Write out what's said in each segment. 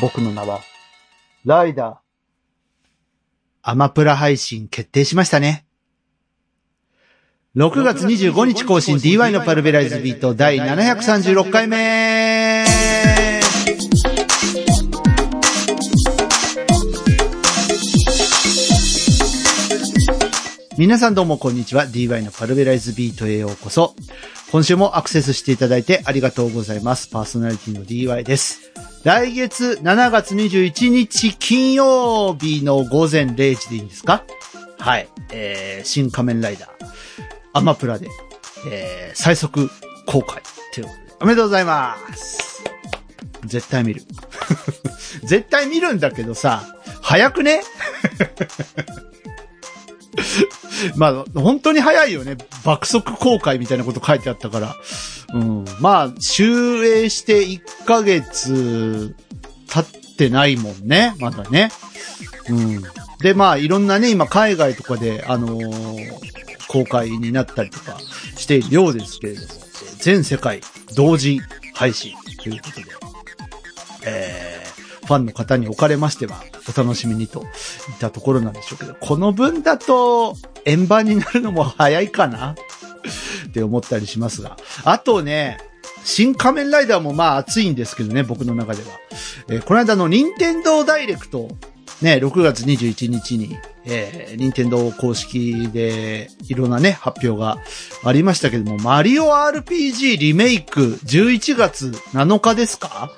僕の名は、ライダー。アマプラ配信決定しましたね。6月25日更新 DY のパルベライズビート第736回目皆さんどうもこんにちは。DY のパルベライズビートへようこそ。今週もアクセスしていただいてありがとうございます。パーソナリティの DY です。来月7月21日金曜日の午前0時でいいんですか？はい。えー、新仮面ライダー、アマプラで、えー、最速公開ということで、おめでとうございます。絶対見る。絶対見るんだけどさ、早くね？まあ、本当に早いよね。爆速公開みたいなこと書いてあったから。うん。まあ、終映して1ヶ月経ってないもんね。まだね。うん。で、まあ、いろんなね、今海外とかで、あのー公開になったりとかしているようですけれども、全世界同時配信ということで、えー、ファンの方におかれましては、お楽しみにといったところなんでしょうけど、この分だと、円盤になるのも早いかな？って思ったりしますが。あとね、新仮面ライダーもまあ熱いんですけどね、僕の中では。えーこの間の任天堂ダイレクト、ね、6月21日に、えー、任天堂公式でいろんなね、発表がありましたけども、マリオ RPG リメイク11月7日ですか？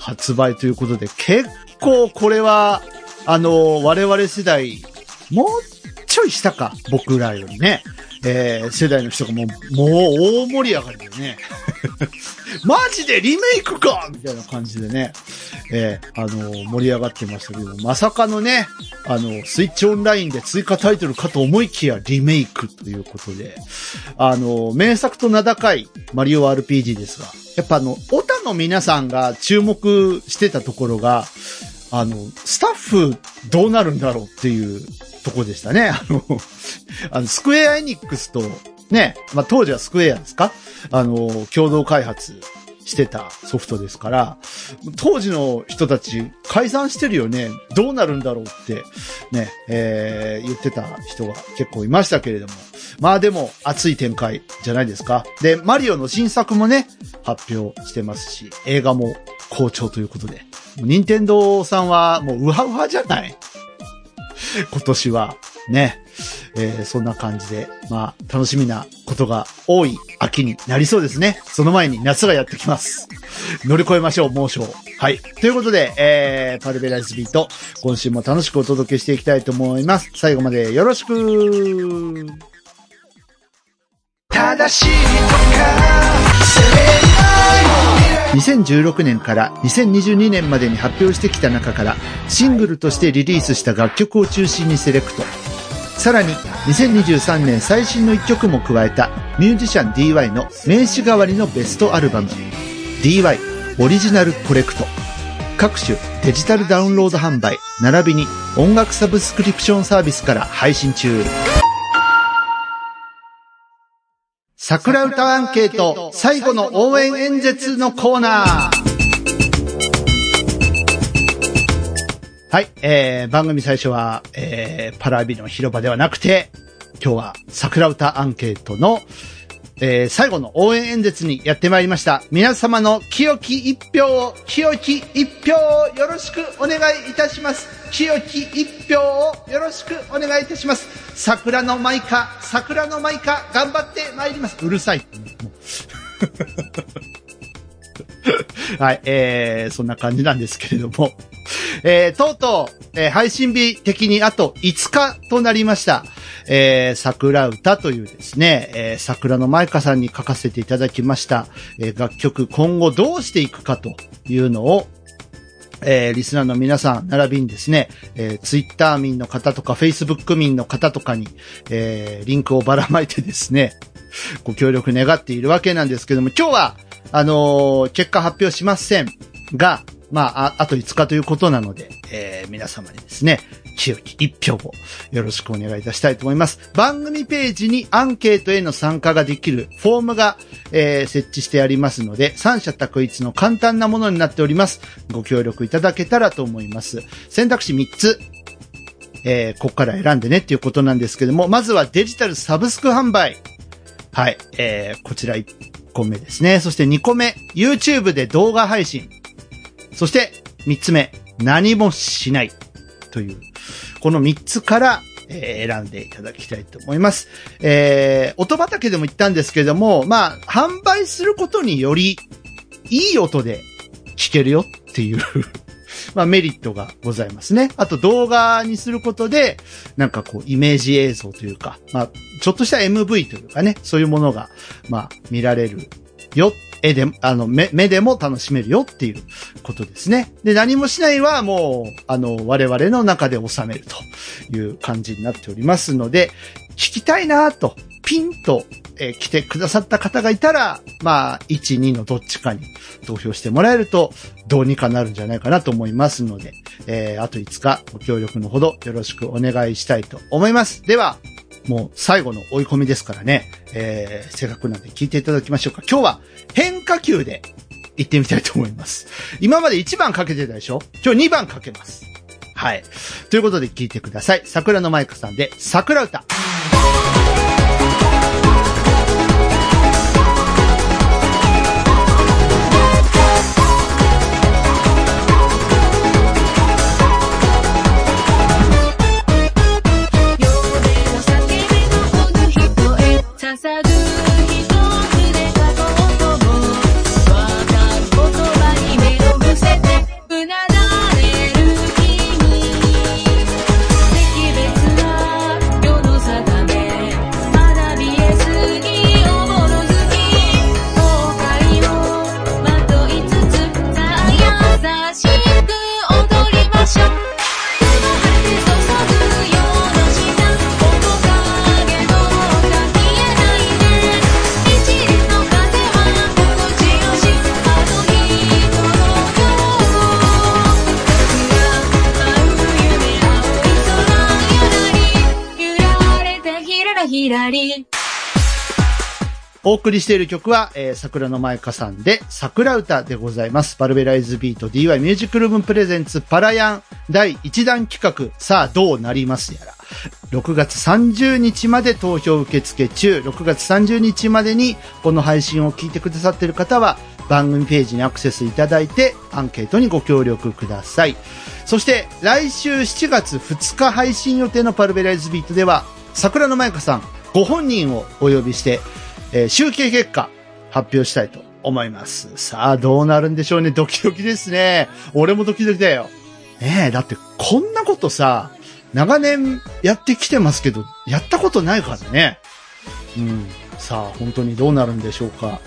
発売ということで、結構これは、あの、我々世代、もうちょい下か、僕らよりね。えー、世代の人がもう、もう大盛り上がりだよね。マジでリメイクかみたいな感じでね。えー、あの盛り上がってましたけど、まさかのね、あの、スイッチオンラインで追加タイトルかと思いきやリメイクということで、あの、名作と名高いマリオ RPG ですが、やっぱあの、オタの皆さんが注目してたところが、あの、スタッフどうなるんだろうっていうとこでしたね。あの、あの、スクエアエニックスと、ね、まあ、当時はスクエアですか？あの、共同開発してたソフトですから、当時の人たち解散してるよね。どうなるんだろうって、ね、えー、言ってた人が結構いましたけれども。まあでも、熱い展開じゃないですか。で、マリオの新作もね、発表してますし、映画も好調ということで。任天堂さんはもうウハウハじゃない今年は。ね。えーそんな感じで、まあ、楽しみなことが多い秋になりそうですね。その前に夏がやってきます。乗り越えましょう、猛暑。はい。ということで、えー、パルベライスビート、今週も楽しくお届けしていきたいと思います。最後までよろしく正しいとか2016年から2022年までに発表してきた中からシングルとしてリリースした楽曲を中心にセレクト。さらに2023年最新の一曲も加えたミュージシャン DY の名刺代わりのベストアルバム DY オリジナルコレクト。各種デジタルダウンロード販売並びに音楽サブスクリプションサービスから配信中。桜歌アンケート最後の応援演説のコーナー。はい、えー、番組最初は、えー、パラビの広場ではなくて、今日は桜歌アンケートの、えー、最後の応援演説にやってまいりました。皆様の清き一票を、清き一票をよろしくお願いいたします。清き一票をよろしくお願いいたします。桜の舞か、桜の舞か、頑張ってまいります。うるさい。はい、えー、そんな感じなんですけれども。えー、とうとう、えー配信日的にあと5日となりました。えー、桜歌というですね、えー桜の舞香さんに書かせていただきました、えー楽曲今後どうしていくかというのを、えーリスナーの皆さん、並びにですね、えー、ツイッター民の方とか、フェイスブック民の方とかに、えーリンクをばらまいてですね、ご協力願っているわけなんですけども、今日は、あのー結果発表しませんが、まあ、ああと5日ということなので、えー皆様にですね、清き一票をよろしくお願いいたしたいと思います。番組ページにアンケートへの参加ができるフォームが、えー設置してありますので、三者択一の簡単なものになっております。ご協力いただけたらと思います。選択肢3つ。えーここから選んでねっていうことなんですけども、まずはデジタルサブスク販売。はい。えーこちら個目ですね。そして2個目、YouTube で動画配信。そして3つ目、何もしない。という、この3つから、え選んでいただきたいと思います。えー音畑でも言ったんですけども、まあ、販売することにより、いい音で聞けるよっていう、まあメリットがございますね。あと動画にすることで、なんかこう、イメージ映像というか、まあ、ちょっとした MV というかね、そういうものが、まあ、見られるよ。絵で、あの、目、目でも楽しめるよっていうことですね。で、何もしないはもう、あの、我々の中で収めるという感じになっておりますので、聞きたいなと、ピンと、えー来てくださった方がいたら、まあ、1、2のどっちかに投票してもらえると、どうにかなるんじゃないかなと思いますので、えーあと5日ご協力のほどよろしくお願いしたいと思います。では、もう最後の追い込みですからね、えー、せっかくなんで聞いていただきましょうか。今日は変化球で行ってみたいと思います。今まで1番かけてたでしょ？今日2番かけます。はい。ということで聞いてください。桜のマイクさんで、桜歌。お送りしている曲は、えー桜の舞香さんで、桜歌でございます。バルベライズビート DY ミュージックルームプレゼンツパラヤン第1弾企画、さあどうなりますやら。6月30日まで投票受付中、6月30日までにこの配信を聞いてくださっている方は、番組ページにアクセスいただいて、アンケートにご協力ください。そして、来週7月2日配信予定のパルベライズビートでは、桜の舞香さんご本人をお呼びして、えー集計結果発表したいと思います。さあ、どうなるんでしょうね。ドキドキですね。俺もドキドキだよ。ねえ、だってこんなことさ、長年やってきてますけど、やったことないからね。うん。さあ、本当にどうなるんでしょうか。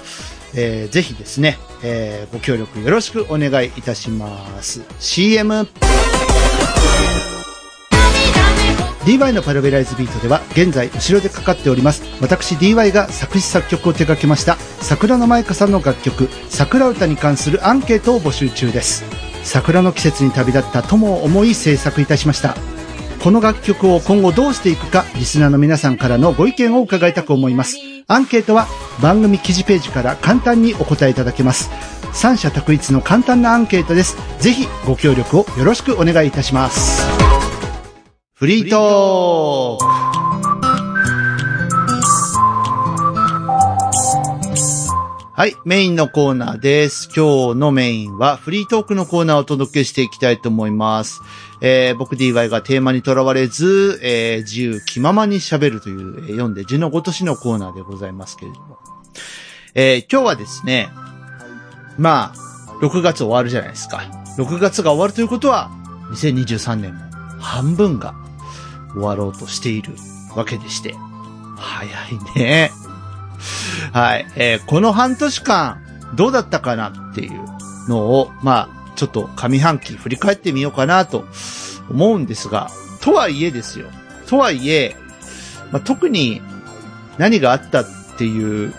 えーぜひですね、えーご協力よろしくお願いいたします。CM。DY のパルベライズビートでは現在後ろでかかっております私 DY が作詞作曲を手掛けました桜の舞香さんの楽曲桜歌に関するアンケートを募集中です。桜の季節に旅立った友を思い制作いたしました。この楽曲を今後どうしていくかリスナーの皆さんからのご意見を伺いたく思います。アンケートは番組記事ページから簡単にお答えいただけます。三者択一の簡単なアンケートです。ぜひご協力をよろしくお願いいたします。フリートークはい、メインのコーナーです。今日のメインはフリートークのコーナーをお届けしていきたいと思います。えー僕 DY がテーマにとらわれず、えー自由気ままに喋るという、えー読んで字のごとしのコーナーでございますけれども。えー今日はですね、まあ、6月終わるじゃないですか。6月が終わるということは、2023年も半分が終わろうとしているわけでして。早いね。はい。えーこの半年間、どうだったかなっていうのを、まあ、ちょっと上半期振り返ってみようかなと思うんですが、とはいえですよ。とはいえ、まあ、特に何があったっていう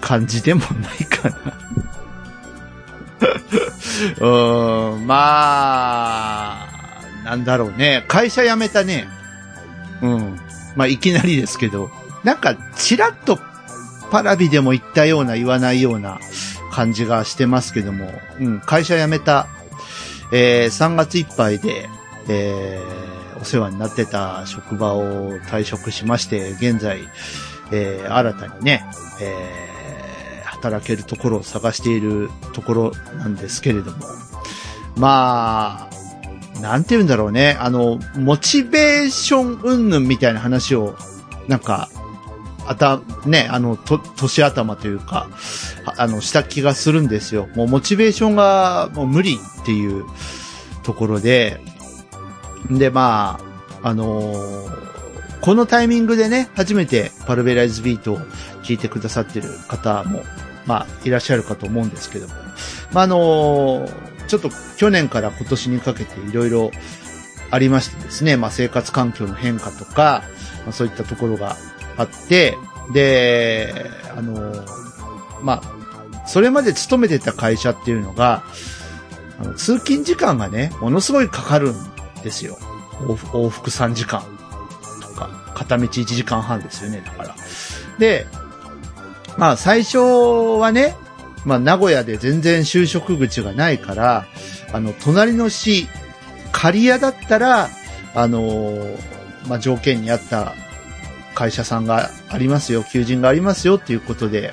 感じでもないかな。うーん、まあ、なんだろうね。会社辞めたね。うん。まあ、いきなりですけど。なんか、ちらっとパラビでも言ったような言わないような感じがしてますけども。うん。会社辞めた、えー、3月いっぱいで、えー、お世話になってた職場を退職しまして、現在、えー、新たにね、えー、働けるところを探しているところなんですけれども。まあ、なんて言うんだろうね。あの、モチベーション云々みたいな話を、なんか、あた、ね、あの、と、年頭というか、あの、した気がするんですよ。もうモチベーションがもう無理っていうところで、で、まあ、あのーこのタイミングでね、初めてパルベライズビートを聞いてくださってる方も、まあ、いらっしゃるかと思うんですけども。まあ、あのーちょっと去年から今年にかけていろいろありましてですね、まあ、生活環境の変化とか、まあ、そういったところがあって、で、あのまあ、それまで勤めてた会社っていうのが、あの通勤時間がね、ものすごいかかるんですよ。往復往復3時間とか、片道1時間半ですよね、だから。で、まあ最初はね、まあ名古屋で全然就職口がないから、あの、隣の市、刈谷だったら、あのまあ条件に合った会社さんがありますよ、求人がありますよっていうことで、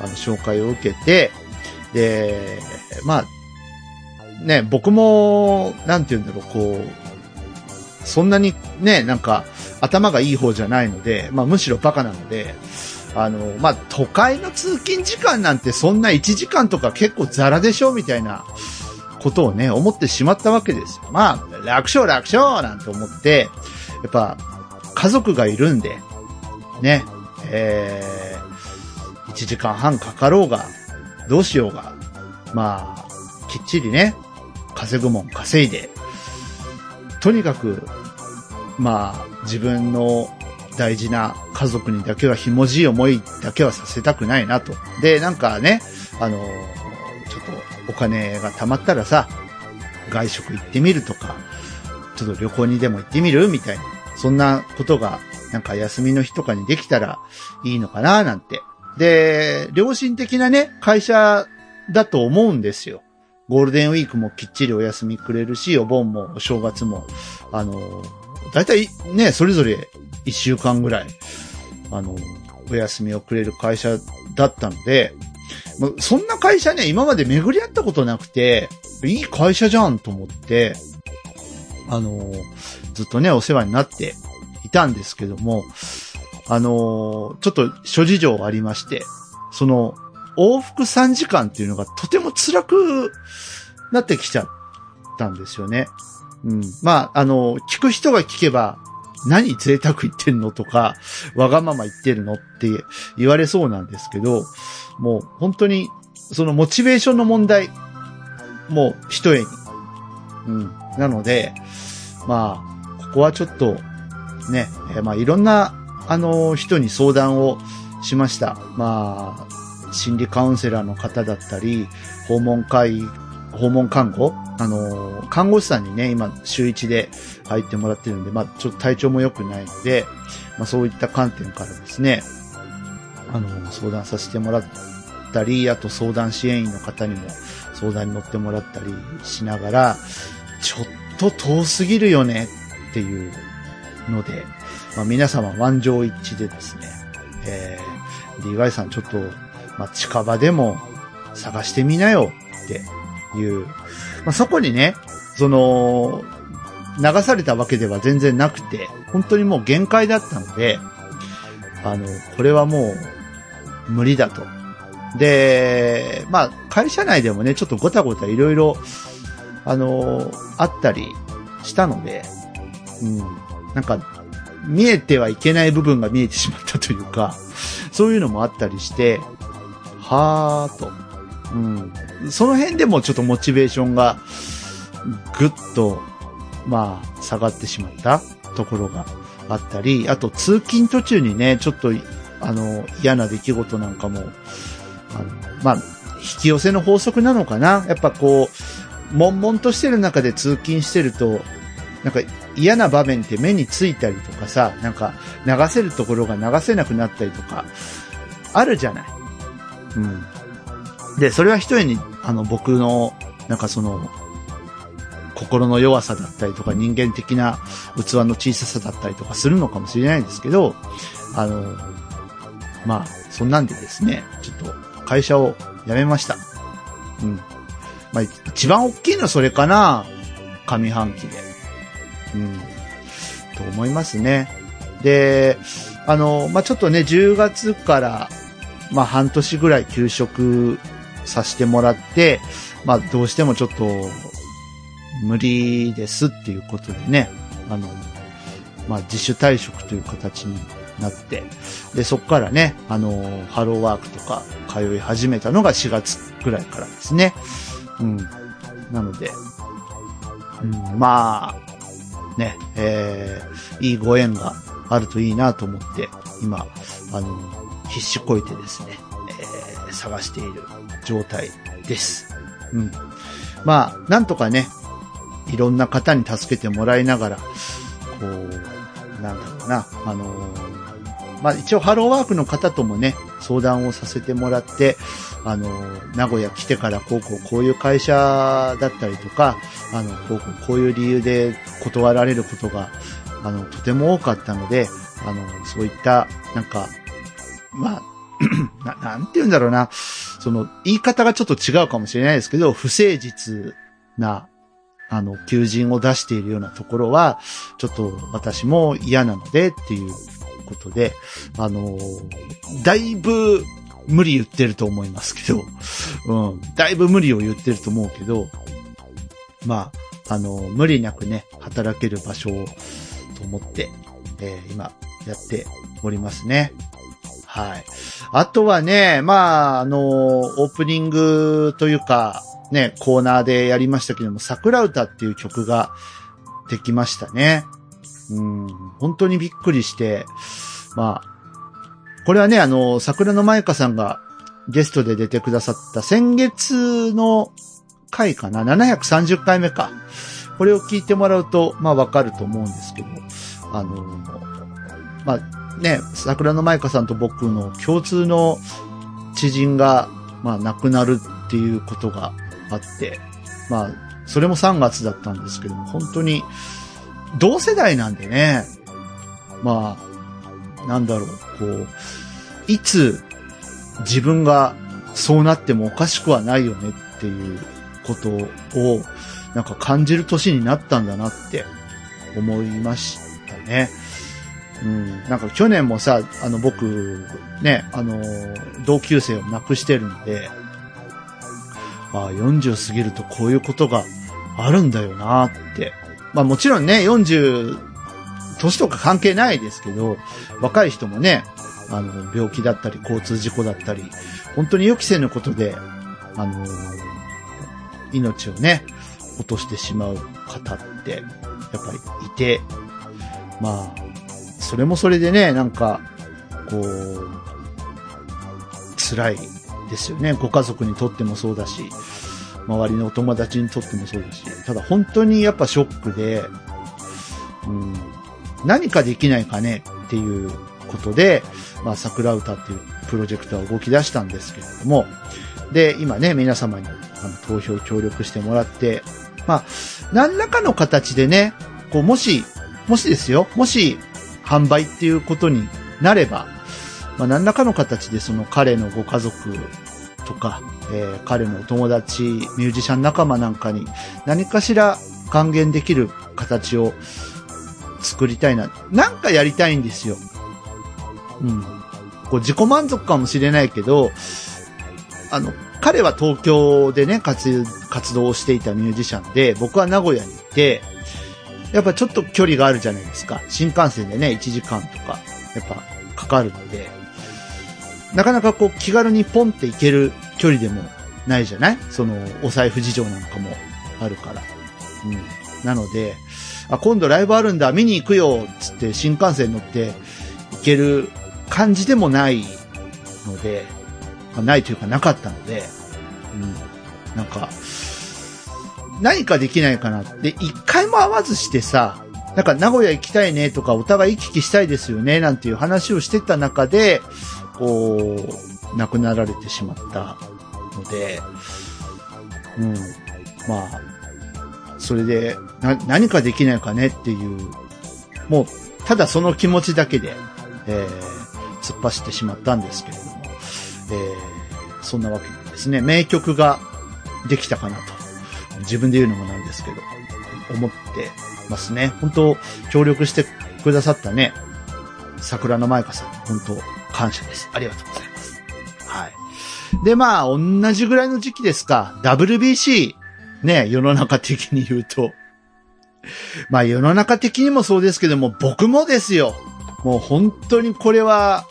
あの、紹介を受けて、で、まあ、ね、僕も、なんて言うんだろう、こう、そんなにね、なんか、頭がいい方じゃないので、まあむしろバカなので、あの、まあ都会の通勤時間なんてそんな1時間とか結構ザラでしょみたいなことをね、思ってしまったわけですよ。まあ、楽勝楽勝なんて思って、やっぱ、家族がいるんで、ね、えー、1時間半かかろうが、どうしようが、まあ、きっちりね、稼ぐもん稼いで、とにかく、まあ、自分の大事な家族にだけはひもじい思いだけはさせたくないなと。で、なんかね、あの、ちょっとお金が貯まったらさ、外食行ってみるとか、ちょっと旅行にでも行ってみる？みたいな。そんなことが、なんか休みの日とかにできたらいいのかな？なんて。で、良心的なね、会社だと思うんですよ。ゴールデンウィークもきっちりお休みくれるし、お盆もお正月も、あの、だいたいね、それぞれ一週間ぐらい、あの、お休みをくれる会社だったので、まそんな会社ね、今まで巡り合ったことなくて、いい会社じゃんと思って、あの、ずっとね、お世話になっていたんですけども、あの、ちょっと諸事情ありまして、その、往復3時間っていうのがとても辛くなってきちゃったんですよね。うん。まあ、あの、聞く人が聞けば、何贅沢言ってんのとか、わがまま言ってるのって言われそうなんですけど、もう本当に、そのモチベーションの問題、もう一重に。うん。なので、まあ、ここはちょっと、ね、まあいろんな、あの、人に相談をしました。まあ、心理カウンセラーの方だったり、訪問会、訪問看護？あの、看護師さんにね、今、週一で入ってもらってるんで、まあ、ちょっと体調も良くないので、まあ、そういった観点からですね、あの、相談させてもらったり、あと相談支援員の方にも相談に乗ってもらったりしながら、ちょっと遠すぎるよねっていうので、まあ、皆様満場一致でですね、えー、DY さんちょっと、まあ、近場でも探してみなよっていう、まあ、そこにね、その、流されたわけでは全然なくて、本当にもう限界だったので、あの、これはもう無理だと。で、まあ、会社内でもね、ちょっとごたごたいろいろ、あの、あったりしたので、うん、なんか、見えてはいけない部分が見えてしまったというか、そういうのもあったりして、はーと。うん。その辺でもちょっとモチベーションがぐっと、まあ、下がってしまったところがあったり、あと通勤途中にね、ちょっと、あの、嫌な出来事なんかも、あの、まあ、引き寄せの法則なのかな？やっぱこう、悶々としてる中で通勤してると、なんか嫌な場面って目についたりとかさ、なんか流せるところが流せなくなったりとか、あるじゃない。うん。で、それは一重に、あの、僕の、なんかその、心の弱さだったりとか人間的な器の小ささだったりとかするのかもしれないんですけど、あの、まあ、そんなんでですね、ちょっと会社を辞めました。うん。まあ、一番大きいのはそれかな上半期で。うん。と思いますね。で、あの、まあ、ちょっとね、10月から、まあ、半年ぐらい休職させてもらって、まあ、どうしてもちょっと、無理ですっていうことでね、あの、まあ、自主退職という形になって、で、そこからね、あの、ハローワークとか通い始めたのが4月ぐらいからですね。うん。なので、うん、まあ、ね、えー、いいご縁があるといいなと思って、今、あの、必死こいてですね、えー、探している状態です。うん。まあ、なんとかね、いろんな方に助けてもらいながら、こう、なんだろうな、あのーまあ一応ハローワークの方ともね、相談をさせてもらって、あのー名古屋来てからこうこうこういう会社だったりとか、あの、こうこうこういう理由で断られることが、あの、とても多かったので、あの、そういった、なんか、まあ、ななんて言うんだろうな、その、言い方がちょっと違うかもしれないですけど、不誠実な、あの、求人を出しているようなところは、ちょっと私も嫌なのでっていうことで、あの、だいぶ無理言ってると思いますけど、うん、だいぶ無理を言ってると思うけど、まあ、あの、無理なくね、働ける場所をと思って、えー今やっておりますね。はい。あとはね、まあ、あの、オープニングというか、ね、コーナーでやりましたけども、桜歌っていう曲ができましたね。うん、本当にびっくりして、まあ、これはね、あの、桜の舞香さんがゲストで出てくださった先月の回かな ?730 回目か。これを聞いてもらうと、まあわかると思うんですけど、あの、まあね、桜の舞香さんと僕の共通の知人が、まあ亡くなるっていうことがあって、まあ、それも3月だったんですけども、本当に、同世代なんでね、まあ、なんだろう、こう、いつ自分がそうなってもおかしくはないよねっていうことを、なんか感じる年になったんだなって思いましたね。うん。なんか去年もさ、あの僕、ね、あの、同級生を亡くしてるので、ああ、40過ぎるとこういうことがあるんだよなって。まあもちろんね、40、年とか関係ないですけど、若い人もね、あの、病気だったり、交通事故だったり、本当に予期せぬことで、あの、命をね、落としてしまう方って、やっぱりいて、まあ、それもそれでね、なんか、こう、辛いですよね。ご家族にとってもそうだし、周りのお友達にとってもそうだし、ただ本当にやっぱショックで、うん、何かできないかねっていうことで、まあ、桜歌っていうプロジェクトは動き出したんですけれども、で、今ね、皆様にあの投票協力してもらって、まあ、何らかの形でね、こう、もし、もしですよ、もし、販売っていうことになれば、まあ、何らかの形でその彼のご家族とか、えー彼のお友達、ミュージシャン仲間なんかに何かしら還元できる形を作りたいな。なんかやりたいんですよ。うん。こう自己満足かもしれないけど、あの、彼は東京でね、活、活動をしていたミュージシャンで、僕は名古屋にいて、やっぱちょっと距離があるじゃないですか。新幹線でね、1時間とか、やっぱかかるので、なかなかこう気軽にポンって行ける距離でもないじゃない？その、お財布事情なんかもあるから。うん。なので、あ、今度ライブあるんだ、見に行くよ、つって新幹線乗って行ける感じでもないので、ないというかなかったので、うん。なんか、何かできないかなって、一回も会わずしてさ、なんか名古屋行きたいねとか、お互い行き来したいですよね、なんていう話をしてた中で、こう、亡くなられてしまったので、うん。まあ、それで、な、何かできないかねっていう、もう、ただその気持ちだけで、えー、突っ走ってしまったんですけれども、えー、そんなわけでですね、名曲ができたかなと。自分で言うのもなんですけど、思ってますね。本当協力してくださったね、桜の舞香さん、本当感謝です。ありがとうございます。はい。で、まあ、同じぐらいの時期ですか、WBC、ね、世の中的に言うと。まあ、世の中的にもそうですけども、僕もですよ。もう本当にこれは、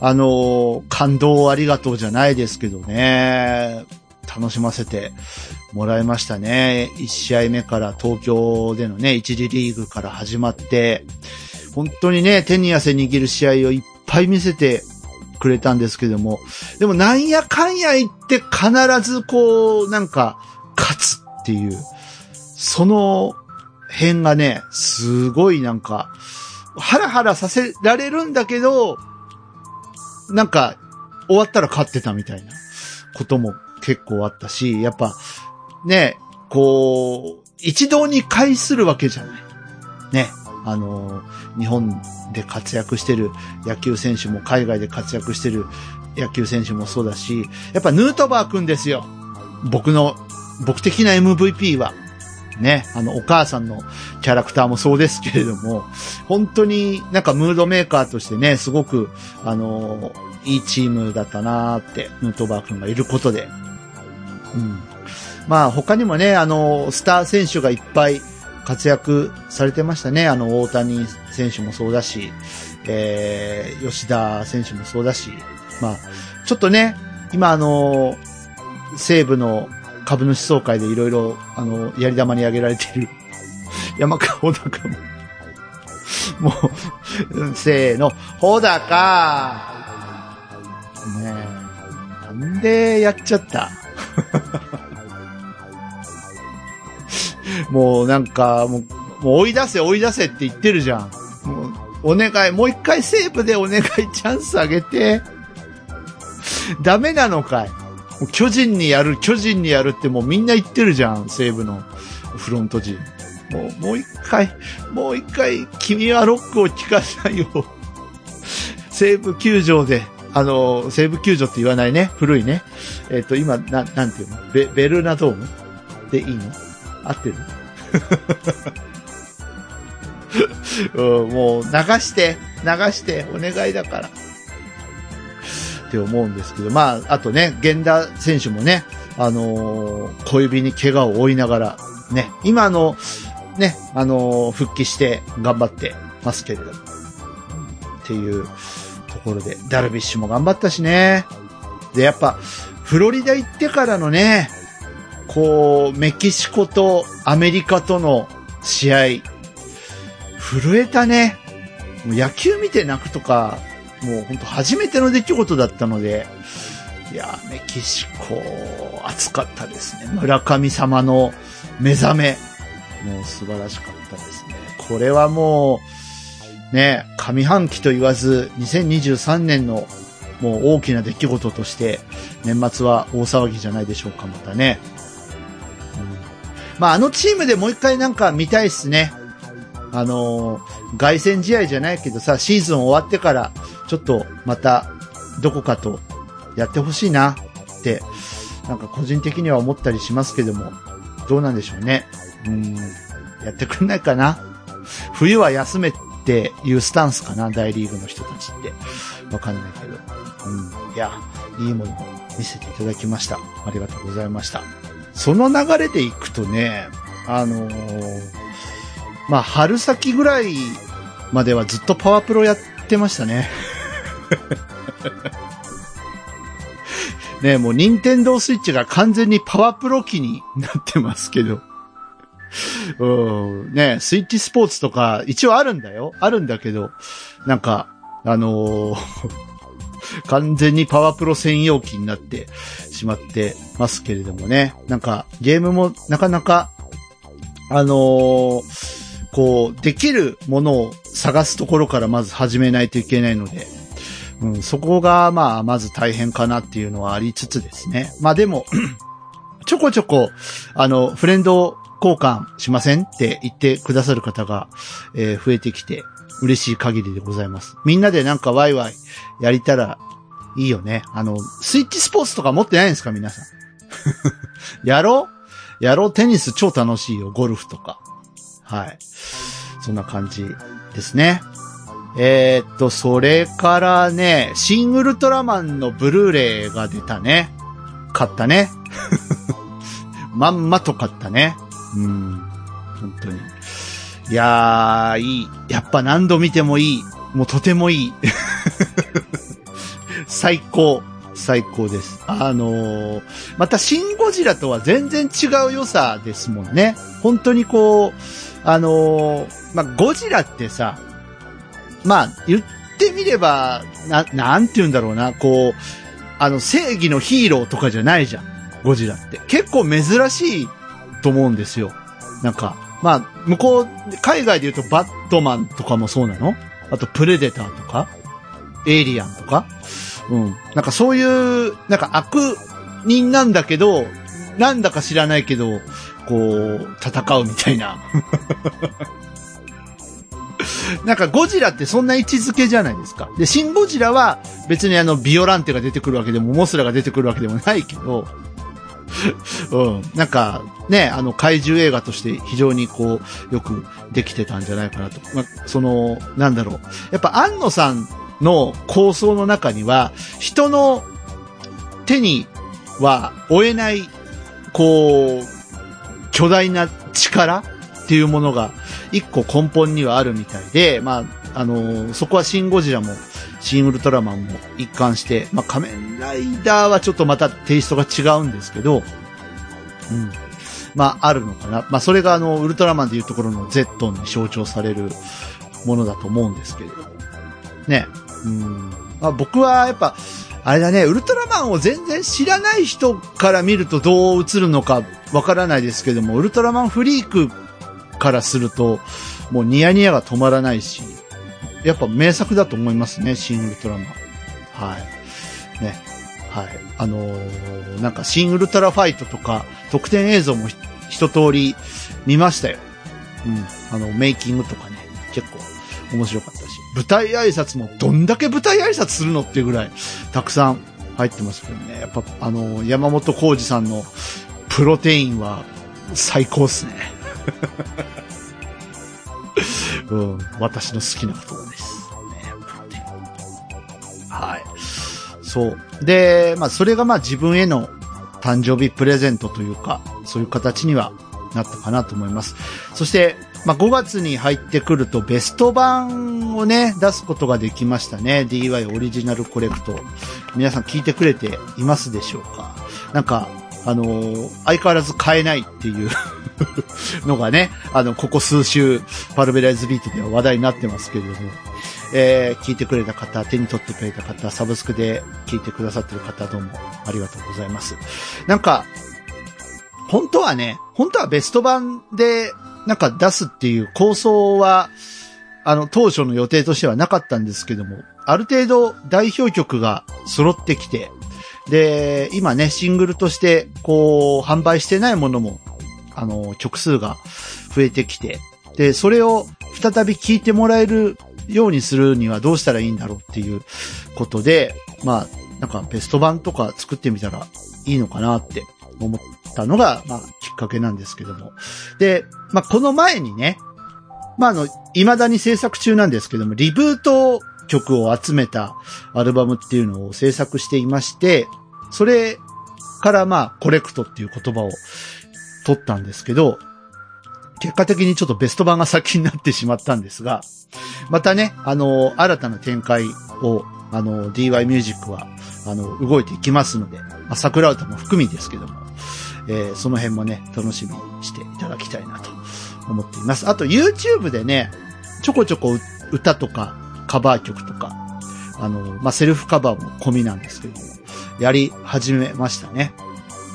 あの、感動をありがとうじゃないですけどね。楽しませてもらいましたね。1試合目から東京でのね、1次リーグから始まって、本当にね、手に汗握る試合をいっぱい見せてくれたんですけども、でもなんやかんや言って必ずこう、なんか、勝つっていう、その辺がね、すごいなんか、ハラハラさせられるんだけど、なんか、終わったら勝ってたみたいなことも結構あったし、やっぱ、ね、こう、一堂に会するわけじゃない。ね、あの、日本で活躍してる野球選手も海外で活躍してる野球選手もそうだし、やっぱヌートバーくんですよ。僕の、僕的な MVP は。ね、あの、お母さんのキャラクターもそうですけれども、本当になんかムードメーカーとしてね、すごく、あの、いいチームだったなーって、ヌートバー君がいることで。うん。まあ他にもね、あの、スター選手がいっぱい活躍されてましたね。あの、大谷選手もそうだし、えー、吉田選手もそうだし、まあ、ちょっとね、今あの、西武の株主総会でいろいろ、あの、やり玉に挙げられている 山川穂高も、もう、せーの、穂高。ねえ、なんでやっちゃった？もうなんか、もう、もう追い出せ追い出せって言ってるじゃん。もう、お願い、もう一回西武でお願いチャンスあげて。ダメなのかい巨人にやる、巨人にやるってもうみんな言ってるじゃん、西武のフロント陣。もう、もう一回、もう一回、君はロックを聞かないよ。西武球場で、あの、西武球場って言わないね。古いね。えっ、と、今、な、なんていうの？ベ、ベルナドーム？でいいの？合ってる？うん、もう、流して、流して、お願いだから。って思うんですけど、まあ、あとね、源田選手もね、あのー小指に怪我を負いながら、ね、今の、ね、あのー復帰して頑張ってますけれど。も、っていう。ころで、ダルビッシュも頑張ったしね。で、やっぱ、フロリダ行ってからのね、こう、メキシコとアメリカとの試合、震えたね。もう野球見て泣くとか、もう本当初めての出来事だったので、いや、メキシコ、熱かったですね。村神様の目覚め。もう素晴らしかったですね。これはもう、ね、上半期と言わず、2023年のもう大きな出来事として、年末は大騒ぎじゃないでしょうか、またね。まあ、あのチームでもう一回なんか見たいっすね。あのー凱旋試合じゃないけどさ、シーズン終わってから、ちょっとまた、どこかとやってほしいなって、なんか個人的には思ったりしますけども、どうなんでしょうね。うん、やってくんないかな。冬は休めっていうスタンスかな、大リーグの人たちって。わかんないけど。うん。いや、いいものを見せていただきました。ありがとうございました。その流れでいくとね、あのーまあ、春先ぐらいまではずっとパワープロやってましたね。ねもう任天堂スイッチが完全にパワープロ機になってますけど。うん、ねスイッチスポーツとか一応あるんだよ。あるんだけど、なんか、あのー 完全にパワープロ専用機になってしまってますけれどもね。なんかゲームもなかなかあのーこう、できるものを探すところからまず始めないといけないので、うん、そこが、まあ、まず大変かなっていうのはありつつですね。まあでも、ちょこちょこ、あの、フレンド交換しませんって言ってくださる方が、えー増えてきて、嬉しい限りでございます。みんなでなんかワイワイやりたらいいよね。あの、スイッチスポーツとか持ってないんですか？皆さん。やろう？やろう？テニス超楽しいよ。ゴルフとか。はい。そんな感じですね。えーっと、それからね、シン・ウルトラマンのブルーレイが出たね。買ったね。まんまと買ったね。うん。本当に。いやー、いい。やっぱ何度見てもいい。もうとてもいい。最高。最高です。あのーまたシン・ゴジラとは全然違う良さですもんね。本当にこう、あのーまあ、ゴジラってさ、まあ、言ってみれば、な、なんて言うんだろうな、こう、あの、正義のヒーローとかじゃないじゃん。ゴジラって。結構珍しいと思うんですよ。なんか、まあ、向こう、海外で言うとバットマンとかもそうなの？あとプレデターとか？エイリアンとか？うん。なんかそういう、なんか悪人なんだけど、なんだか知らないけど、こう、戦うみたいな。なんかゴジラってそんな位置づけじゃないですか。で、シン・ゴジラは別にあのビオランテが出てくるわけでも、モスラが出てくるわけでもないけど、うん。なんか、ね、あの、怪獣映画として非常にこう、よくできてたんじゃないかなと。ま、その、なんだろう。やっぱ、安野さんの構想の中には、人の手には負えない、こう、巨大な力っていうものが一個根本にはあるみたいで、まあ、あのそこはシン・ゴジラも、シン・ウルトラマンも一貫して、まあ、仮面ライダーはちょっとまたテイストが違うんですけど、うん。まあ、あるのかな。まあ、それがあの、ウルトラマンでいうところのゼットンに象徴されるものだと思うんですけど。ね。うん。まあ、僕はやっぱ、あれだね、ウルトラマンを全然知らない人から見るとどう映るのかわからないですけども、ウルトラマンフリークからすると、もうニヤニヤが止まらないし、やっぱ名作だと思いますね、シン・ウルトラマン。はい。ね。はい。あのーなんか、シン・ウルトラファイトとか、特典映像も一通り見ましたよ。うん。あの、メイキングとかね、結構面白かったし。舞台挨拶もどんだけ舞台挨拶するのっていうぐらい、たくさん入ってますけどね。やっぱ、あのー山本浩二さんのプロテインは最高っすね。うん、私の好きな言葉です。ね、プロテイン。はい。そう。で、まあ、それがまあ自分への誕生日プレゼントというか、そういう形にはなったかなと思います。そして、まあ、5月に入ってくるとベスト版をね、出すことができましたね。DY オリジナルコレクト。皆さん聞いてくれていますでしょうか？なんか、あのー相変わらず買えないっていう のがね、あの、ここ数週、パルベライズビートでは話題になってますけれども、えー聞いてくれた方、手に取ってくれた方、サブスクで聞いてくださってる方、どうもありがとうございます。なんか、本当はね、本当はベスト版で、なんか出すっていう構想は、あの、当初の予定としてはなかったんですけども、ある程度代表曲が揃ってきて、で、今ね、シングルとして、こう、販売してないものも、あの、曲数が増えてきて、で、それを再び聴いてもらえるようにするにはどうしたらいいんだろうっていうことで、まあ、なんかベスト版とか作ってみたらいいのかなって思ったのが、まあ、きっかけなんですけども。で、まあ、この前にね、まあ、あの、未だに制作中なんですけども、リブート曲を集めたアルバムっていうのを制作していまして、それからまあ、コレクトっていう言葉を取ったんですけど、結果的にちょっとベスト版が先になってしまったんですが、またね、あの、新たな展開を、あの、DY ミュージックは、あの、動いていきますので、まあ、桜歌も含みですけども、えーその辺もね、楽しみにしていただきたいなと思っています。あと、YouTube でね、ちょこちょこ歌とか、カバー曲とか、あの、まあ、セルフカバーも込みなんですけども、やり始めましたね。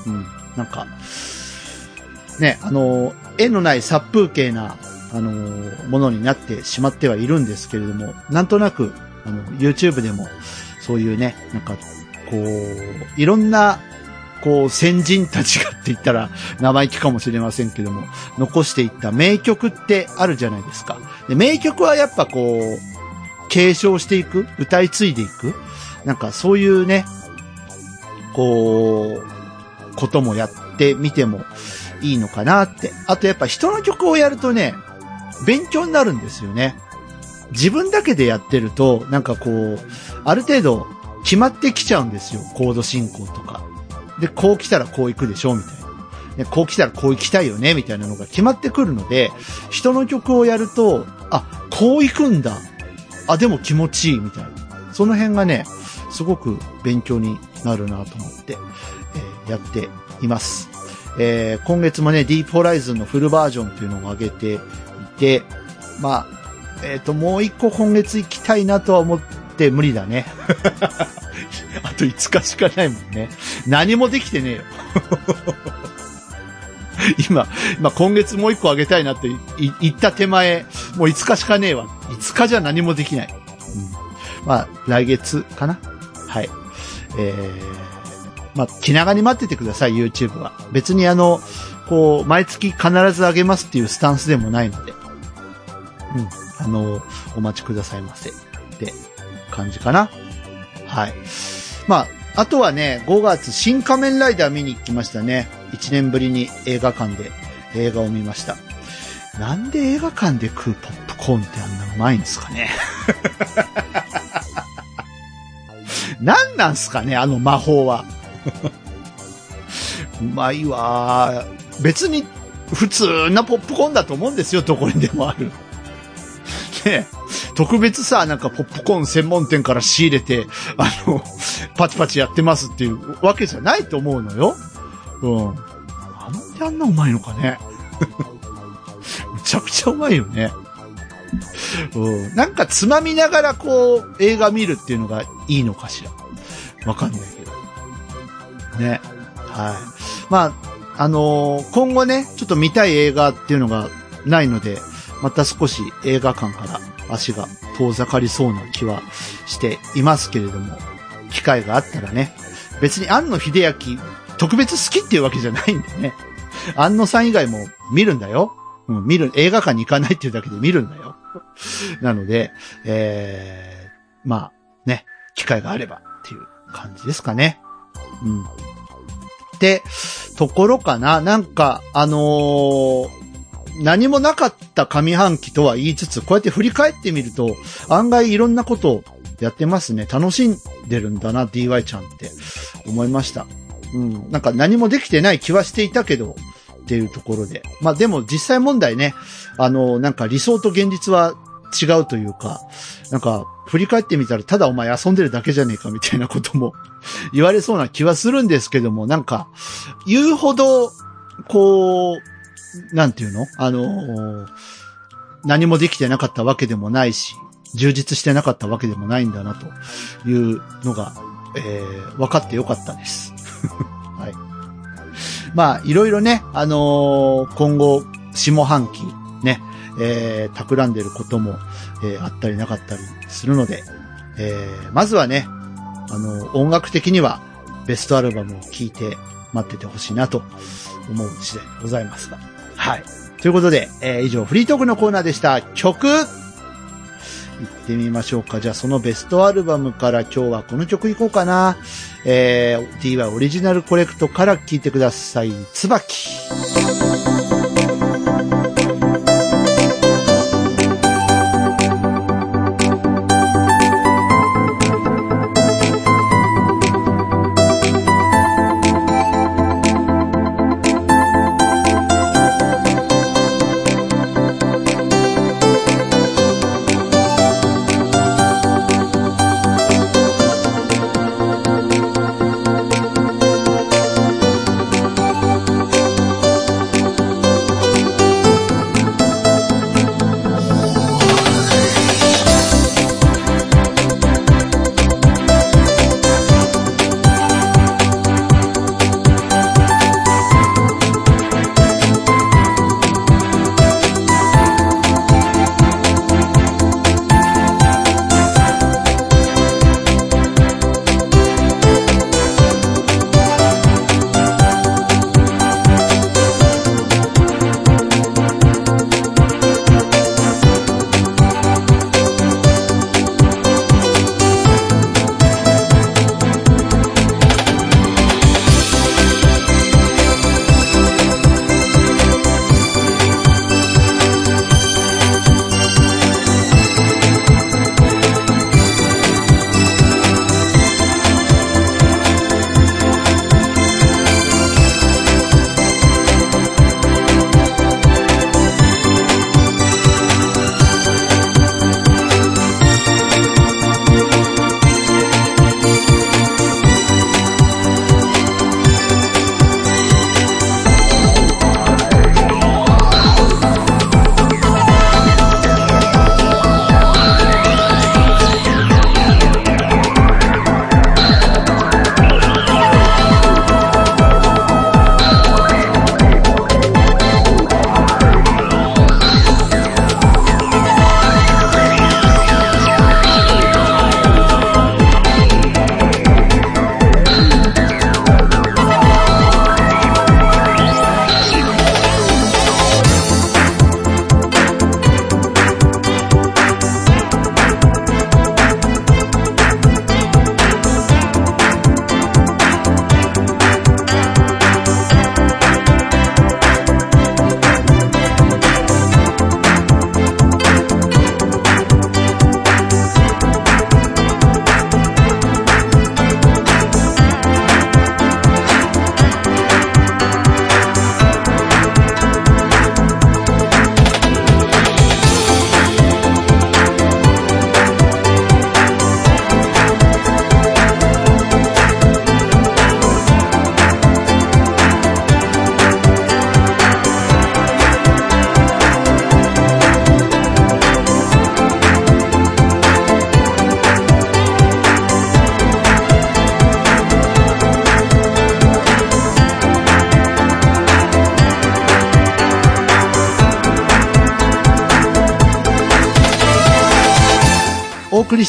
うん。なんか、ね、あの、絵のない殺風景な、あの、ものになってしまってはいるんですけれども、なんとなく、あの、YouTube でも、そういうね、なんか、こう、いろんな、こう、先人たちがって言ったら生意気かもしれませんけども、残していった名曲ってあるじゃないですか。で名曲はやっぱこう、継承していく歌い継いでいくなんかそういうね、こう、こともやってみてもいいのかなって。あとやっぱ人の曲をやるとね、勉強になるんですよね。自分だけでやってると、なんかこう、ある程度決まってきちゃうんですよ。コード進行とか。で、こう来たらこう行くでしょみたいな。でこう来たらこう行きたいよねみたいなのが決まってくるので、人の曲をやると、あ、こう行くんだ。あ、でも気持ちいいみたいな。その辺がね、すごく勉強になるなと思って、えーやっています。えー今月もね、ディープホライズンのフルバージョンっていうのを上げていて、まあ、えっ、と、もう一個今月行きたいなとは思って無理だね。あと5日しかないもんね。何もできてねえよ。今、今今月もう一個あげたいなってい言った手前、もう5日しかねえわ。5日じゃ何もできない。うん、まあ、来月かな。はい。えー、まあ、気長に待っててください、YouTube は。別にあの、こう、毎月必ずあげますっていうスタンスでもないので。うん。あの、お待ちくださいませ。って感じかな。はい。まあ、あとはね、5月、新仮面ライダー見に行きましたね。1年ぶりに映画館で映画を見ました。なんで映画館で食うポップコーンってあんなうまいんですかね。何なんすかね、あの魔法は。うまいわ別に普通なポップコーンだと思うんですよ、どこにでもある。ね特別さ、なんかポップコーン専門店から仕入れて、あの、パチパチやってますっていうわけじゃないと思うのよ。うん。なんであんなうまいのかね。むちゃくちゃうまいよね。うん。なんかつまみながらこう、映画見るっていうのがいいのかしら。わかんないけど。ね。はい。まあ、あのー今後ね、ちょっと見たい映画っていうのがないので、また少し映画館から足が遠ざかりそうな気はしていますけれども、機会があったらね、別に庵野秀明特別好きっていうわけじゃないんでね。庵野さん以外も見るんだよ。うん、見る、映画館に行かないっていうだけで見るんだよ。なので、えー、まあ、ね、機会があればっていう感じですかね。うん。って、ところかななんか、あのー何もなかった上半期とは言いつつ、こうやって振り返ってみると、案外いろんなことをやってますね。楽しんでるんだな、DY ちゃんって思いました。うん。なんか何もできてない気はしていたけど、っていうところで。まあでも実際問題ね、あの、なんか理想と現実は違うというか、なんか振り返ってみたらただお前遊んでるだけじゃねえかみたいなことも 言われそうな気はするんですけども、なんか、言うほど、こう、なんていうの？あの、何もできてなかったわけでもないし、充実してなかったわけでもないんだなというのが、えー、分かってよかったです。はい。まあ、いろいろね、あのー今後、下半期、ね、えー、企んでることも、えーあったりなかったりするので、えー、まずはね、あの、音楽的には、ベストアルバムを聴いて待っててほしいなと思う次第でございますが。はい。ということで、えー以上、フリートークのコーナーでした。曲行ってみましょうか。じゃあ、そのベストアルバムから今日はこの曲行こうかな。えー、DY オリジナルコレクトから聴いてください。椿。「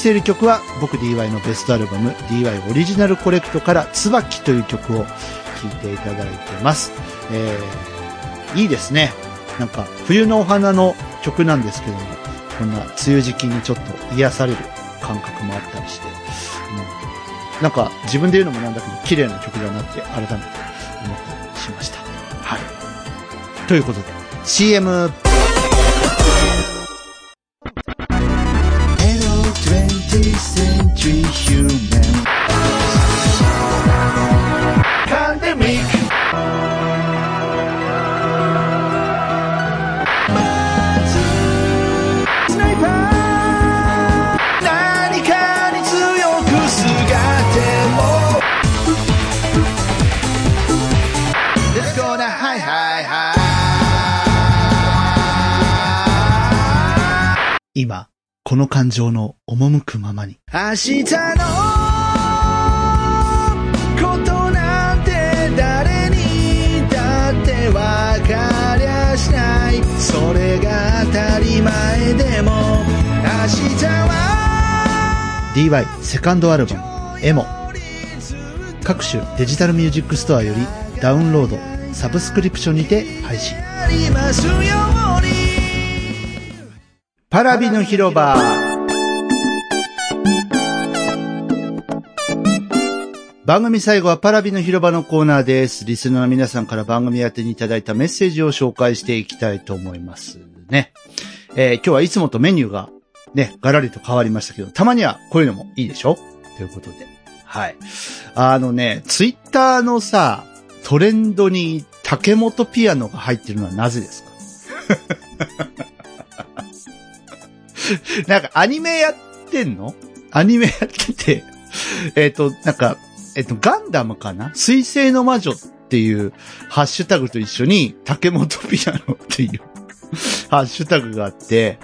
している曲は僕 DY のベストアルバム DY オリジナルコレクトから椿という曲を聴いていただいてます。えー、いいですね。なんか冬のお花の曲なんですけども、こんな梅雨時期にちょっと癒される感覚もあったりして、うん、なんか自分で言うのもなんだけど綺麗な曲だなって改めて思ったりしました。はい。ということで CM 今、この感情の赴くままに。明日のことなんて誰にだってわかりゃしない。それが当たり前でも明日は DY セカンドアルバムエモ。各種デジタルミュージックストアよりダウンロードサブスクリプションにて配信パラビの広場番組最後はパラビの広場のコーナーです。リスナーの皆さんから番組宛てにいただいたメッセージを紹介していきたいと思いますね。えー今日はいつもとメニューがね、ガラリと変わりましたけど、たまにはこういうのもいいでしょ？ということで。はい。あのね、ツイッターのさ、トレンドに竹本ピアノが入ってるのはなぜですか？なんかアニメやってんの？アニメやってて、えっ、と、なんか、えっ、と、ガンダムかな？水星の魔女っていうハッシュタグと一緒に竹本ピアノっていう ハッシュタグがあって、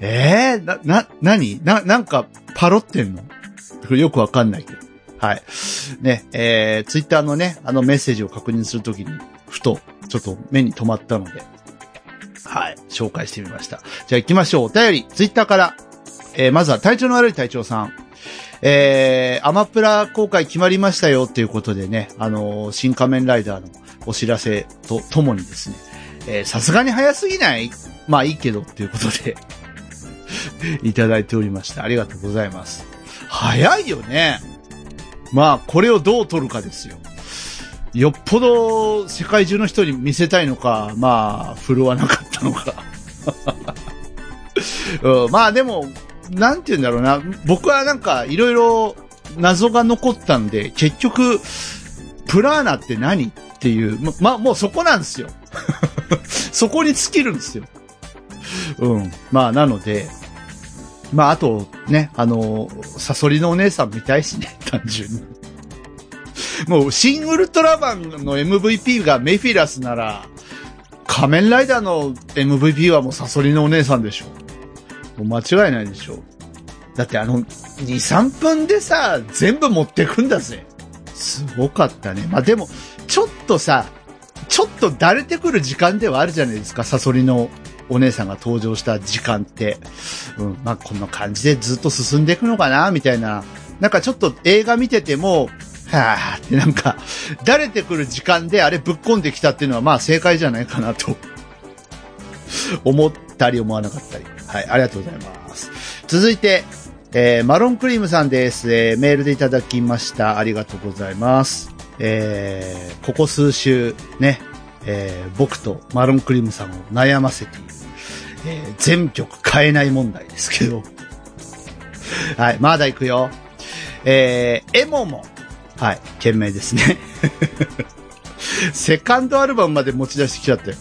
えー、な、な、なにな、なんかパロってんの？よくわかんないけど。はい。ね、えー、ツイッターのね、あのメッセージを確認するときに、ふと、ちょっと目に留まったので、はい、紹介してみました。じゃあ行きましょう。お便り、ツイッターから。えーまずは体調の悪い隊長さん。えー、アマプラ公開決まりましたよっていうことでね、あのー新仮面ライダーのお知らせとともにですね、えーさすがに早すぎない？まあいいけどっていうことで、いただいておりました。ありがとうございます。早いよね。まあ、これをどう取るかですよ。よっぽど世界中の人に見せたいのか、まあ、振るわなかたのか。うん、まあでも、なんて言うんだろうな。僕はなんか、いろいろ謎が残ったんで、結局、プラーナって何っていう、ま、まあもうそこなんですよ。そこに尽きるんですよ。うん。まあなので、まああとね、あの、サソリのお姉さん見たいしね、単純に。もう、シン・ウルトラマンの MVP がメフィラスなら、仮面ライダーの MVP はもうサソリのお姉さんでしょ。もう間違いないでしょ。だってあの、2、3分でさ、全部持ってくんだぜ。すごかったね。まあでも、ちょっとさ、ちょっとだれてくる時間ではあるじゃないですか、サソリのお姉さんが登場した時間って。うん、まあこんな感じでずっと進んでいくのかな、みたいな。なんかちょっと映画見てても、はぁってなんか、だれてくる時間であれぶっ込んできたっていうのはまあ正解じゃないかなと。思ったり思わなかったり。はい、ありがとうございます。続いて、えー、マロンクリームさんです。えー、メールでいただきました。ありがとうございます。えー、ここ数週、ね、えー、僕とマロンクリームさんを悩ませている、えー、全曲変えない問題ですけど。はい、まだ行くよ。えー、エモも、はい、懸命ですね。セカンドアルバムまで持ち出してきちゃって。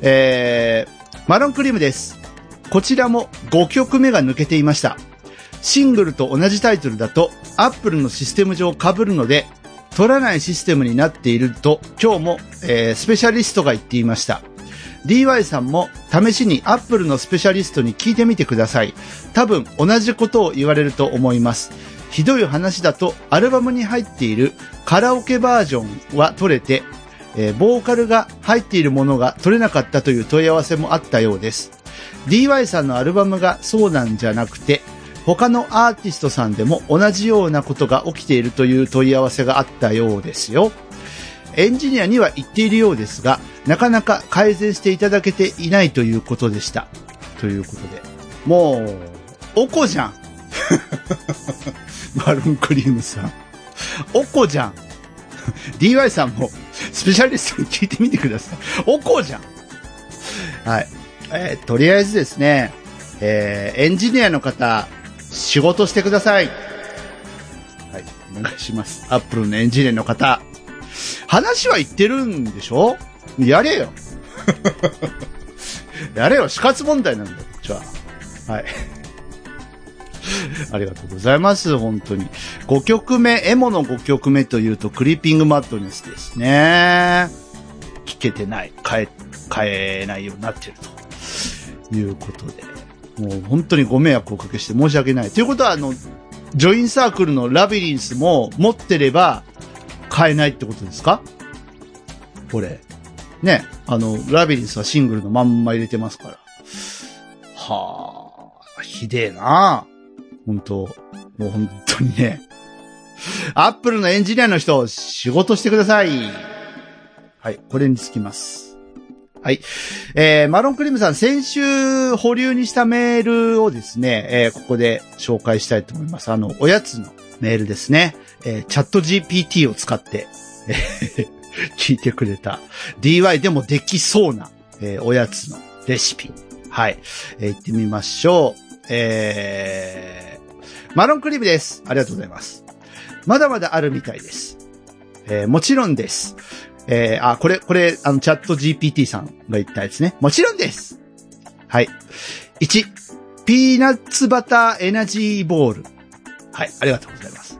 えー、マロンクリームです。こちらも5曲目が抜けていました。シングルと同じタイトルだと、アップルのシステム上被るので、取らないシステムになっていると、今日も、えースペシャリストが言っていました。DY さんも試しにアップルのスペシャリストに聞いてみてください。多分同じことを言われると思います。ひどい話だとアルバムに入っているカラオケバージョンは取れて、えーボーカルが入っているものが取れなかったという問い合わせもあったようです。DY さんのアルバムがそうなんじゃなくて、他のアーティストさんでも同じようなことが起きているという問い合わせがあったようですよ。エンジニアには言っているようですが、なかなか改善していただけていないということでした。ということで。もう、おこじゃん。マルーンクリームさん。おこじゃん。DY さんも、スペシャリストに聞いてみてください。おこじゃん。はい。えーとりあえずですね、えーエンジニアの方、仕事してください。はい。お願いします。アップルのエンジニアの方。話は言ってるんでしょ？やれよ。やれよ。死活問題なんだよ、こっちは。はい。ありがとうございます、本当に。5曲目、エモの5曲目というと、クリーピングマットネスですね。聞けてない。変え、変えないようになってるということで。もう本当にご迷惑をおかけして申し訳ない。ということは、あの、ジョインサークルのラビリンスも持ってれば買えないってことですか？これ。ね。あの、ラビリンスはシングルのまんま入れてますから。はあ、ひでえな本当もう本当にね。アップルのエンジニアの人、仕事してください。はい、これにつきます。はい。えー、マロンクリームさん、先週保留にしたメールをですね、えーここで紹介したいと思います。あの、おやつのメールですね。えーチャット GPT を使って、えー 聞いてくれた DY でもできそうな、えーおやつのレシピ。はい。えー行ってみましょう。えー、マロンクリームです。ありがとうございます。まだまだあるみたいです。えーもちろんです。えーあ、これ、これ、あの、チャット GPT さんが言ったやつね。もちろんです。はい。1、ピーナッツバターエナジーボール。はい、ありがとうございます。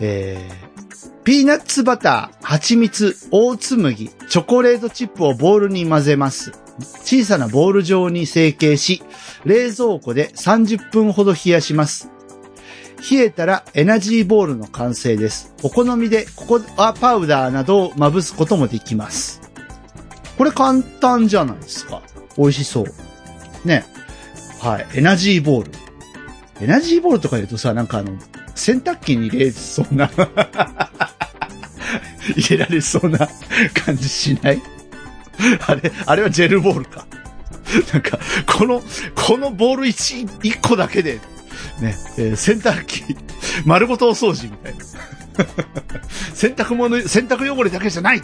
えー、ピーナッツバター、蜂蜜、オーツ麦、チョコレートチップをボウルに混ぜます。小さなボール状に成形し、冷蔵庫で30分ほど冷やします。冷えたらエナジーボールの完成です。お好みでココアパウダーなどをまぶすこともできます。これ簡単じゃないですか。美味しそう。ね。はい。エナジーボール。エナジーボールとか言うとさ、なんかあの、洗濯機に入れそうな、入れられそうな感じしない？あれ、あれはジェルボールか。なんか、この、このボール一、一個だけで、ね、えー洗濯機、丸ごとお掃除みたいな。洗濯物、洗濯汚れだけじゃない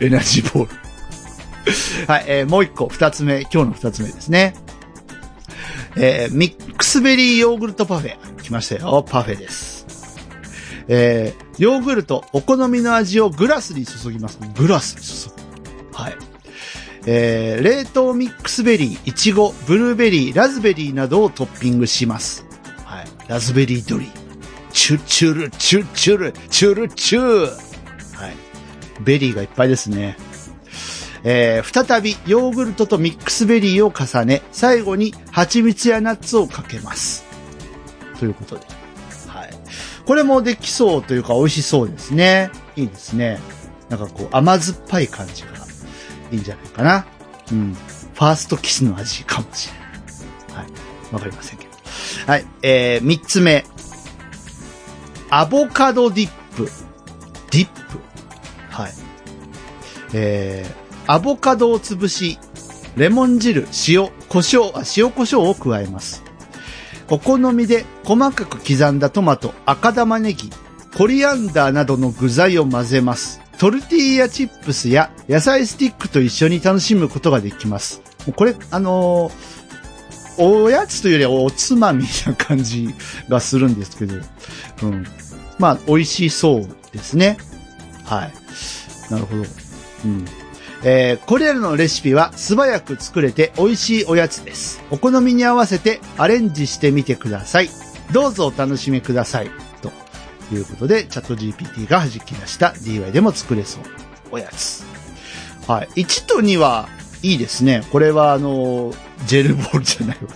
エナジーボール。はい、えーもう一個、二つ目、今日の二つ目ですね。えーミックスベリーヨーグルトパフェ。来ましたよ。パフェです。えーヨーグルト、お好みの味をグラスに注ぎます。グラスに注ぐ。はい。えー冷凍ミックスベリー、イチゴ、ブルーベリー、ラズベリーなどをトッピングします。はい。ラズベリードリー。チュチュル、チュチュル、チュルチュー。はい。ベリーがいっぱいですね。えー再びヨーグルトとミックスベリーを重ね、最後に蜂蜜やナッツをかけます。ということで。はい。これもできそうというか美味しそうですね。いいですね。なんかこう甘酸っぱい感じがいいんじゃないかな。うん。ファーストキスの味かもしれない。はい。わかりませんけど。はい。えー、三つ目。アボカドディップ。ディップ。はい。えー、アボカドを潰し、レモン汁、塩、胡椒、あ、塩胡椒を加えます。お好みで細かく刻んだトマト、赤玉ねぎ、コリアンダーなどの具材を混ぜます。トルティーヤチップスや野菜スティックと一緒に楽しむことができます。これ、あのーおやつというよりはおつまみな感じがするんですけど、うん。まあ、美味しそうですね。はい。なるほど。うん。えーこれらのレシピは素早く作れて美味しいおやつです。お好みに合わせてアレンジしてみてください。どうぞお楽しみください。ということで、チャット GPT が弾き出した DY でも作れそう。おやつ。はい。1と2はいいですね。これはあの、ジェルボールじゃないわ。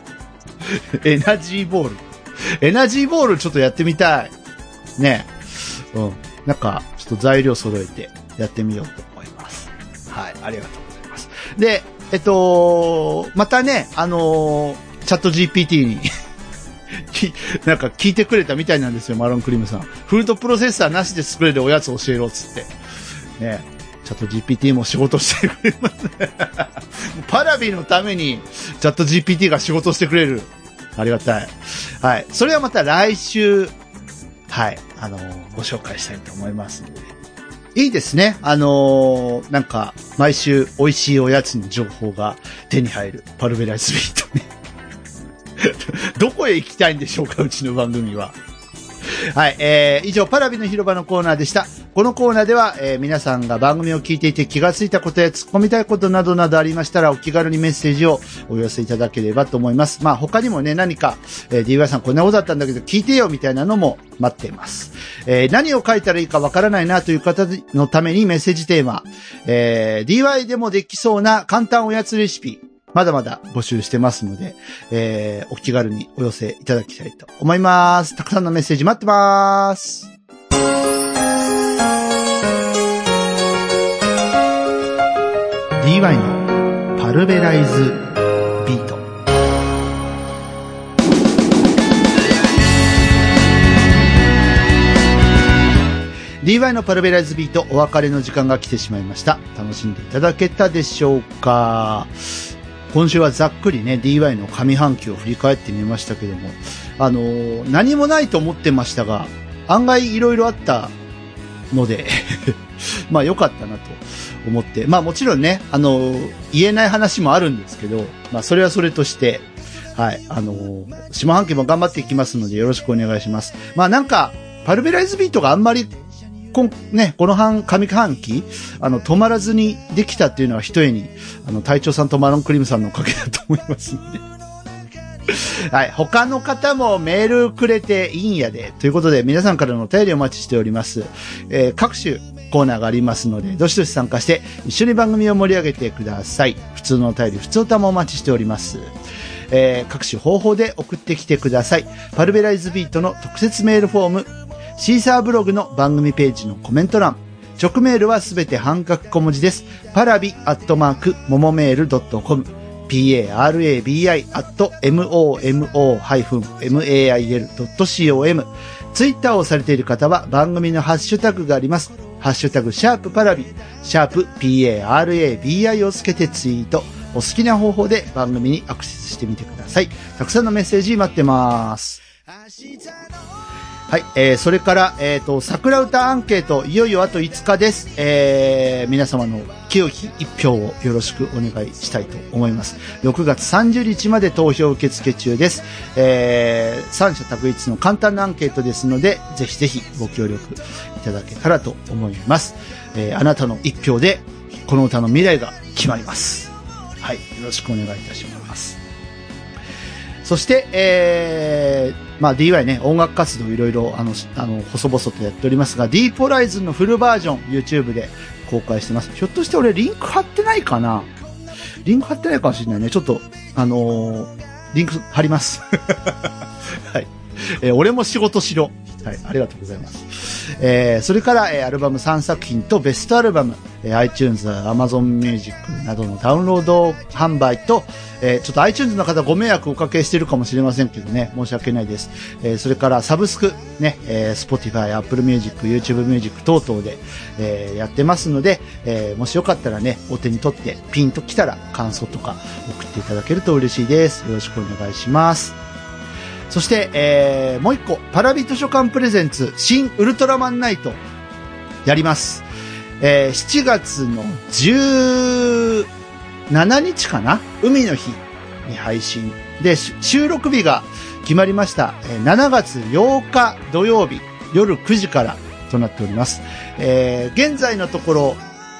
エナジーボール。エナジーボールちょっとやってみたい。ねうん。なんか、ちょっと材料揃えてやってみようと思います。はい。ありがとうございます。で、えっと、またね、あのーチャット GPT になんか聞いてくれたみたいなんですよ、マロンクリームさん。フードプロセッサーなしで作れるおやつを教えろっ、つって。ね。チャット GPT も仕事してくれますね。パラビのために、チャット GPT が仕事してくれる。ありがたい。はい。それはまた来週、はい。あのご紹介したいと思いますので。いいですね。あのーなんか、毎週美味しいおやつの情報が手に入る。パルベライスビートね。どこへ行きたいんでしょうか、うちの番組は。はい、えー、以上、パラビの広場のコーナーでした。このコーナーでは、えー皆さんが番組を聞いていて気がついたことや突っ込みたいことなどなどありましたら、お気軽にメッセージをお寄せいただければと思います。まあ、他にもね、何か、えー、DY さんこんなことだったんだけど聞いてよみたいなのも待っています。えー何を書いたらいいかわからないなという方のためにメッセージテーマ、えー DY でもできそうな簡単おやつレシピ、まだまだ募集してますので、えーお気軽にお寄せいただきたいと思います。たくさんのメッセージ待ってます。DY のパルベライズビート。DY のパルベライズビートお別れの時間が来てしまいました。楽しんでいただけたでしょうか？今週はざっくりね、DY の上半期を振り返ってみましたけども、あのー何もないと思ってましたが、案外いろいろあったので、まあ良かったなと思って、まあもちろんね、あのー言えない話もあるんですけど、まあそれはそれとして、はい、あのー下半期も頑張っていきますのでよろしくお願いします。まあなんか、パルベライズビートがあんまりこね、この半、上半期、あの、止まらずにできたっていうのは一重に、あの、隊長さんとマロンクリームさんのおかげだと思いますので。はい。他の方もメールくれていいんやで。ということで、皆さんからのお便りお待ちしております。えー各種コーナーがありますので、どしどし参加して、一緒に番組を盛り上げてください。普通のお便り、普通歌もお待ちしております。えー各種方法で送ってきてください。パルベライズビートの特設メールフォーム、シーサーブログの番組ページのコメント欄、直メールはすべて半角小文字です。パラビアットマーク、ももメールドットコム、parabi アット momo-mail.com、ツイッターをされている方は番組のハッシュタグがあります。ハッシュタグ、シャープパラビ、シャープ parabi をつけてツイート。お好きな方法で番組にアクセスしてみてください。たくさんのメッセージ待ってます。はい、えー、それから、えっ、と、桜歌アンケート、いよいよあと5日です。えー、皆様の清き一票をよろしくお願いしたいと思います。6月30日まで投票受付中です。えー、三者択一の簡単なアンケートですので、ぜひぜひご協力いただけたらと思います。えー、あなたの一票で、この歌の未来が決まります。はい、よろしくお願いいたします。そして、えー、まあ DY ね、音楽活動いろいろ、あの、あの、細々とやっておりますが、ディープライズンのフルバージョン、YouTube で公開してます。ひょっとして俺リンク貼ってないかな？リンク貼ってないかもしれないね。ちょっと、あのーリンク貼ります。はい。えー俺も仕事しろ。はい、ありがとうございます。えーそれから、えーアルバム3作品とベストアルバム、えー iTunes、Amazon Music などのダウンロード販売と、えーちょっと iTunes の方ご迷惑をおかけしてるかもしれませんけどね、申し訳ないです。えーそれからサブスク、ね、えー Spotify、Apple Music、YouTube Music 等々で、えーやってますので、えーもしよかったらね、お手に取ってピンと来たら感想とか送っていただけると嬉しいです。よろしくお願いします。そして、えーもう一個、パラビ図書館プレゼンツ、新ウルトラマンナイト、やります。えー7月の17日かな？海の日に配信。で、収録日が決まりました。えー7月8日土曜日、夜9時からとなっております。えー現在のところ、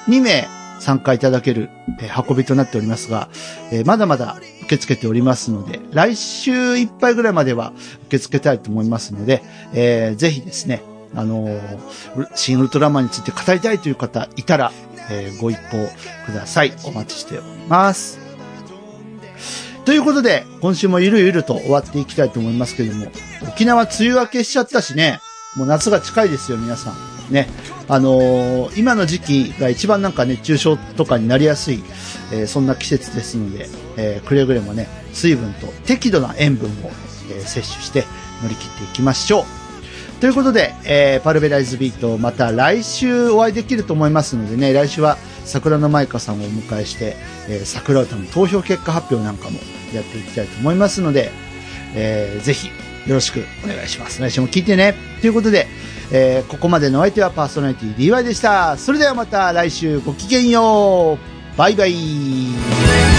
2名参加いただける、えー運びとなっておりますが、えーまだまだ受け付けておりますので、来週いっぱいぐらいまでは受け付けたいと思いますので、えーぜひですね、あのー新ウルトラマンについて語りたいという方いたら、えーご一報ください。お待ちしております。ということで、今週もゆるゆると終わっていきたいと思いますけども、沖縄梅雨明けしちゃったしね、もう夏が近いですよ、皆さん。ね。あのー今の時期が一番なんか熱中症とかになりやすい、えーそんな季節ですので、えーくれぐれもね、水分と適度な塩分を、え摂取して、乗り切っていきましょう。ということで、え、パルベライズビート、また来週お会いできると思いますのでね、来週は桜の舞香さんをお迎えして、えー、桜歌の投票結果発表なんかもやっていきたいと思いますので、えー、ぜひよろしくお願いします。来週も聞いてね。ということで、えー、ここまでのお相手はパーソナリティ DY でした。それではまた来週ごきげんよう。バイバイ。